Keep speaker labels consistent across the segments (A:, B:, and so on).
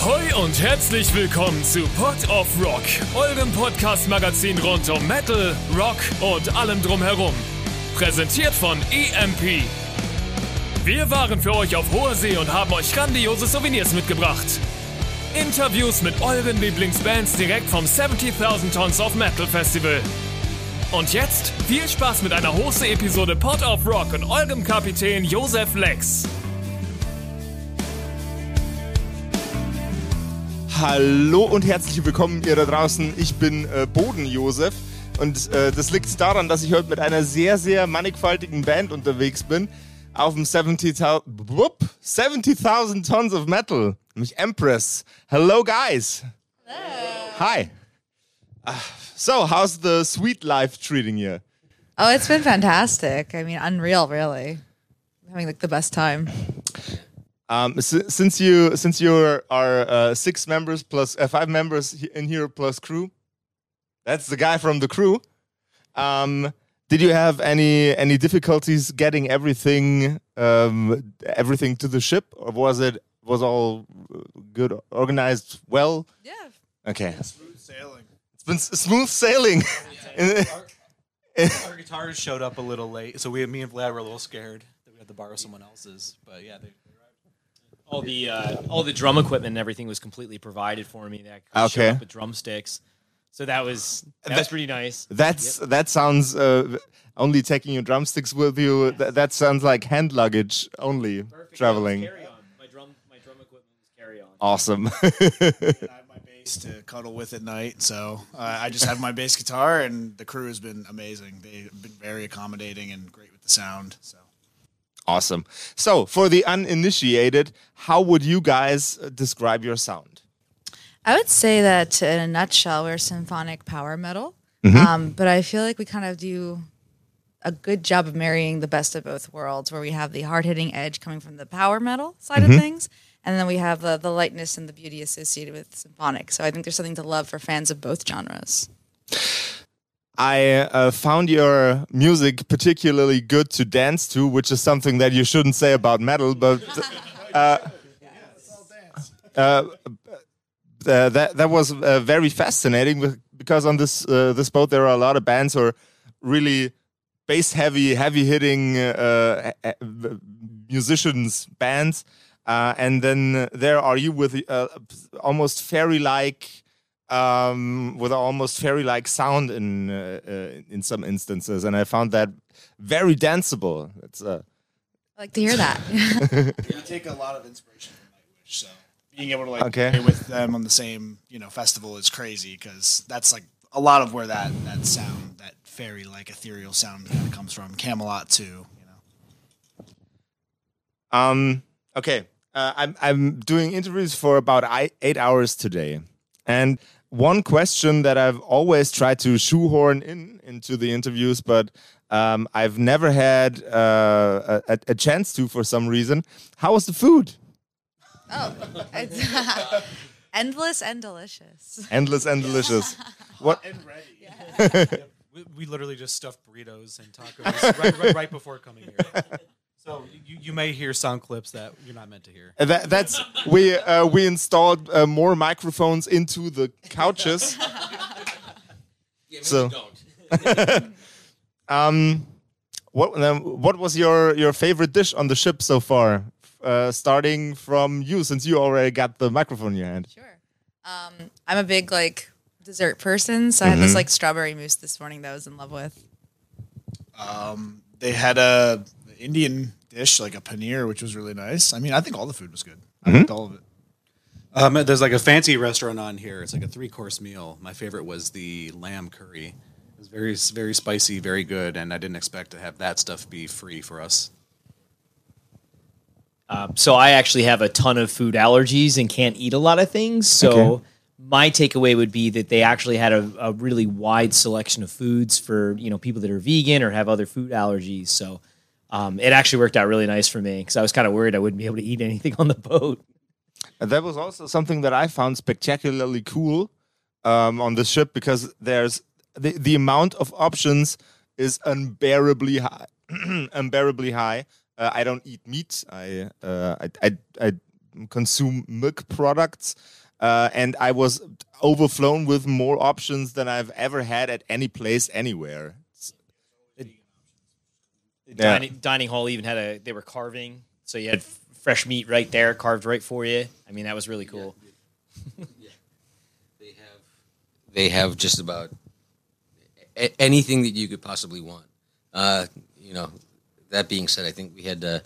A: Ahoi und herzlich willkommen zu Pod of Rock, eurem Podcast-Magazin rund um Metal, Rock und allem drumherum. Präsentiert von EMP. Wir waren für euch auf hoher See und haben euch grandiose Souvenirs mitgebracht. Interviews mit euren Lieblingsbands direkt vom 70.000 Tons of Metal Festival. Und jetzt viel Spaß mit einer Hose-Episode Pod of Rock und eurem Kapitän Josef Lex.
B: Hallo und herzlich willkommen ihr da draußen. Ich bin äh, Boden Josef und äh, das liegt daran, dass ich heute mit einer sehr, sehr mannigfaltigen Band unterwegs bin auf dem 70.000 70 Tons of Metal, nämlich Empress. Hello guys. Hello. Hi. Uh, so, how's the sweet life treating you?
C: Oh, it's been fantastic. I mean, unreal, really. having like the best time.
B: Um, since you since you are uh, six members plus uh, five members in here plus crew, that's the guy from the crew. Um, did you have any any difficulties getting everything um, everything to the ship, or was it was all good organized well?
C: Yeah.
B: Okay.
D: Smooth sailing.
B: It's been smooth sailing.
D: our, our guitars showed up a little late, so we me and Vlad were a little scared that we had to borrow someone else's. But yeah, they,
E: all the uh, all the drum equipment and everything was completely provided for me. That I could show
B: Okay.
E: up with drumsticks, so that was that, was pretty nice.
B: That's that sounds uh, only taking your drumsticks with you. That, that sounds like hand luggage only traveling.
E: Carry on. My drum my drum equipment was carry on.
B: Awesome.
D: I have my bass to cuddle with at night, so uh, I just have my bass guitar, and the crew has been amazing. They've been very accommodating and great with the sound. So
B: awesome. So, for the uninitiated, how would you guys uh, describe your sound?
C: I would say that in a nutshell, we're symphonic power metal. Um, but I feel like we kind of do a good job of marrying the best of both worlds, where we have the hard hitting edge coming from the power metal side of things, and then we have the, the lightness and the beauty associated with symphonic. So I think there's something to love for fans of both genres.
B: I uh, found your music particularly good to dance to, which is something that you shouldn't say about metal, but uh, uh, uh, that that was uh, very fascinating because on this uh, this boat there are a lot of bands are really bass heavy, heavy hitting musicians bands, and then there are you with almost fairy like um, with an almost fairy like sound in uh, uh, in some instances, and I found that very danceable. It's uh,
C: I like to hear that.
D: we take a lot of inspiration from Nightwish. So being able to like
B: Okay.
D: play with them on the same you know festival is crazy because that's like a lot of where that that sound, that fairy like ethereal sound, kind of comes from. Kamelot too. You know.
B: Um. Okay. Uh, I'm I'm doing interviews for about I- eight hours today, and one question that I've always tried to shoehorn in into the interviews, but um, I've never had uh, a, a chance to for some reason. How was the food?
C: oh, it's endless and delicious.
B: Endless and delicious. What?
D: And We, we literally just stuffed burritos and tacos right, right, right before coming here. So you, you may hear sound clips that you're not meant to hear.
B: Uh, That, that's we uh, we installed uh, more microphones into the couches. so, um, what um, what was your your favorite dish on the ship so far? Uh, starting from you, since you already got the microphone in your hand.
C: Sure. Um, I'm a big like dessert person, so I had this like strawberry mousse this morning that I was in love with.
D: Um, they had a Indian dish, like a paneer, which was really nice. I mean, I think all the food was good. I liked all of it.
F: Um, there's like a fancy restaurant on here. It's like a three course meal. My favorite was the lamb curry. It was very very spicy, very good, and I didn't expect to have that stuff be free for us.
E: Um, so I actually have a ton of food allergies and can't eat a lot of things. So
B: Okay.
E: my takeaway would be that they actually had a, a really wide selection of foods for you know people that are vegan or have other food allergies. So um, it actually worked out really nice for me because I was kind of worried I wouldn't be able to eat anything on the boat.
B: And that was also something that I found spectacularly cool um, on the ship because there's the, the amount of options is unbearably high. unbearably high. Uh, I don't eat meat. I, uh, I, I I consume milk products, uh, and I was overflown with more options than I've ever had at any place anywhere.
E: The
B: Yeah.
E: dining, dining hall even had a they were carving, so you had f- fresh meat right there, carved right for you. I mean, that was really cool.
G: They have they have just about a- anything that you could possibly want. Uh, you know, that being said, I think we had uh,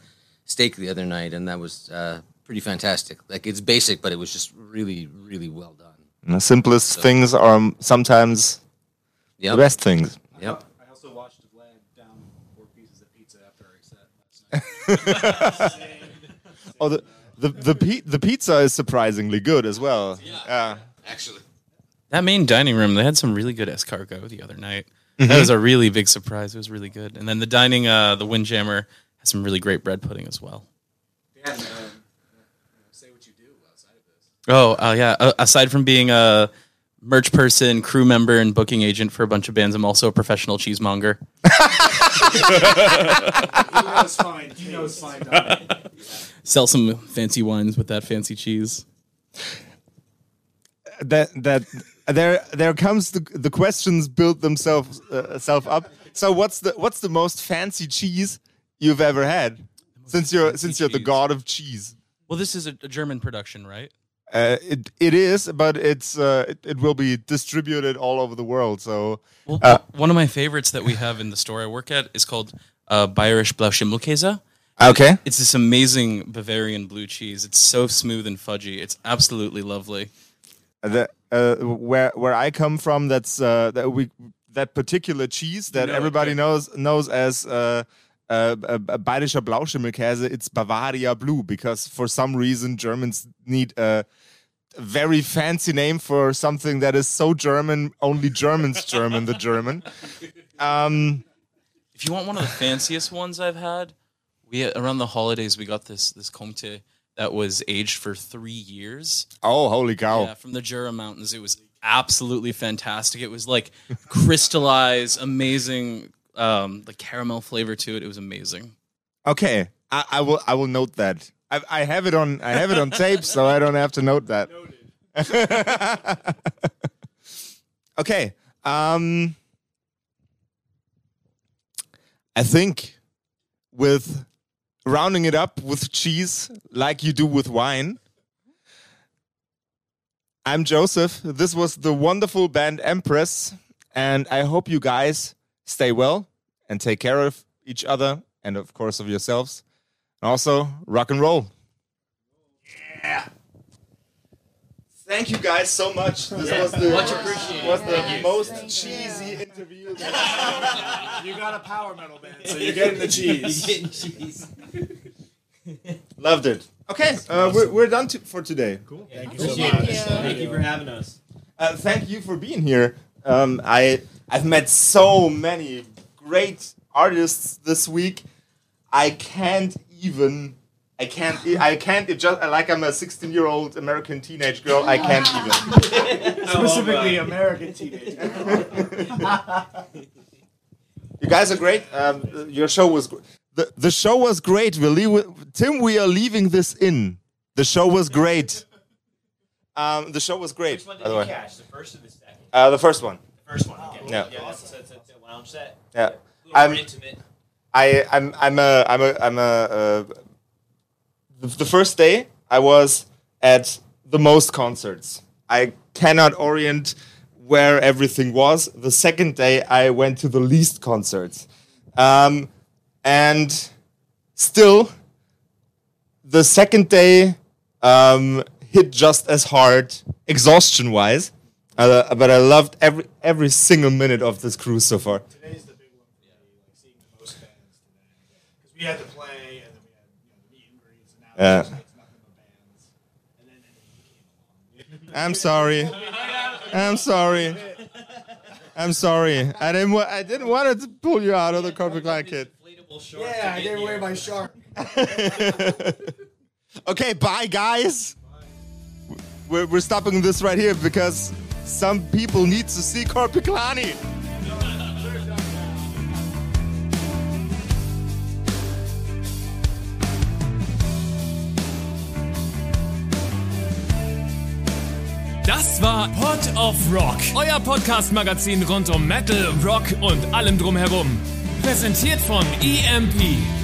G: steak the other night, and that was uh, pretty fantastic. Like it's basic, but it was just really, really well done.
B: The simplest things are sometimes
G: Yep.
B: the best things.
G: Yep.
F: I Vlad down four pieces of pizza after our set.
B: Oh, the the the, pi- the pizza is surprisingly good as well. Yeah.
G: Actually.
H: That main dining room, they had some really good escargot the other night.
B: Mm-hmm.
H: That was a really big surprise. It was really good. And then the dining, uh, the Windjammer, has some really great bread pudding as well.
F: Dan, um, say what you do outside of this.
H: Oh, uh, yeah. Uh, aside from being a merch person, crew member, and booking agent for a bunch of bands, I'm also a professional cheesemonger.
D: He knows fine. He knows fine. dining.
H: Sell some fancy wines with that fancy cheese.
B: that that there there comes the the questions build themselves uh, self up. So what's the what's the most fancy cheese you've ever had? Since you're since you're the
H: cheese.
B: god of cheese.
H: Well, this is a, a German production, right?
B: Uh, it it is, but it's uh, it, it will be distributed all over the world. So
H: Well,
B: Uh,
H: one of my favorites that we have in the store I work at is called uh, Bayerisch Blauschimmelkäse.
B: okay,
H: It's this amazing Bavarian blue cheese. It's so smooth and fudgy. It's absolutely lovely.
B: the, uh, where where I come from, that's uh, that we that particular cheese that
H: know,
B: everybody
H: okay.
B: knows knows as. Uh, uh, uh, Bayerischer Blauschimmelkäse, it's Bavaria Blue because for some reason Germans need a very fancy name for something that is so German, only Germans German, the German. Um,
H: If you want one of the fanciest ones I've had, we around the holidays we got this this Comte that was aged for three years.
B: oh, holy cow.
H: Yeah, from the Jura Mountains. It was absolutely fantastic. It was like crystallized, amazing, um, the caramel flavor to it. It was amazing.
B: Okay, I, I will I will note that. I, I have it on I have it on tape, so I don't have to note that. okay. Um I think with rounding it up with cheese like you do with wine. I'm Joseph. This was the wonderful band Empress and I hope you guys stay well and take care of each other and of course of yourselves. And also rock and roll. Yeah. Thank you guys so much. This was the
E: Much appreciated.
B: was the most cheesy interview.
D: You got a power metal band, so you're getting the cheese.
E: You're getting cheese.
B: Loved it. Okay, uh, we're, we're done to, for today. Cool.
D: Thank you so much.
E: Thank you for having us.
B: Uh, thank you for being here. Um, I I've met so many great artists this week. I can't even. I can't. I can't. It just like I'm a 16 year old American teenage girl. I can't even.
D: Specifically, American teenagers.
B: You guys are great. Um, your show was gr- the the show was great. We're leave- Tim, we are leaving this in. The show was great. Um, the show was great.
E: Which one
B: by
E: did
B: the
E: you
B: way,
E: catch? The first or the second?
B: uh, the first one.
E: The first one. Okay.
B: Yeah.
E: Yeah. That's, that's, that's a lounge set.
B: Yeah.
E: A little
B: I'm-
E: intimate.
B: I I'm I'm a I'm a I'm a uh, the, the first day I was at the most concerts. I cannot orient where everything was. The second day I went to the least concerts, um, and still the second day um, hit just as hard exhaustion wise. Uh, but I loved every every single minute of this cruise so far.
D: Today's the big one for me, like seeing the most bands today. Because we had to play, and then we had you know, the meet and greets, and now
B: Yeah.
D: it's nothing but bands. And then, and then came.
B: I'm sorry. I'm sorry. I'm sorry. I didn't. I didn't want to pull you out of the Korpiklaani kid.
D: Yeah, I gave away my shark.
B: Okay, bye, guys. We're, we're stopping this right here because Some people need to see Corpiclani.
A: Das war Pod of Rock, euer Podcast-Magazin rund um Metal, Rock und allem drumherum. Präsentiert von EMP.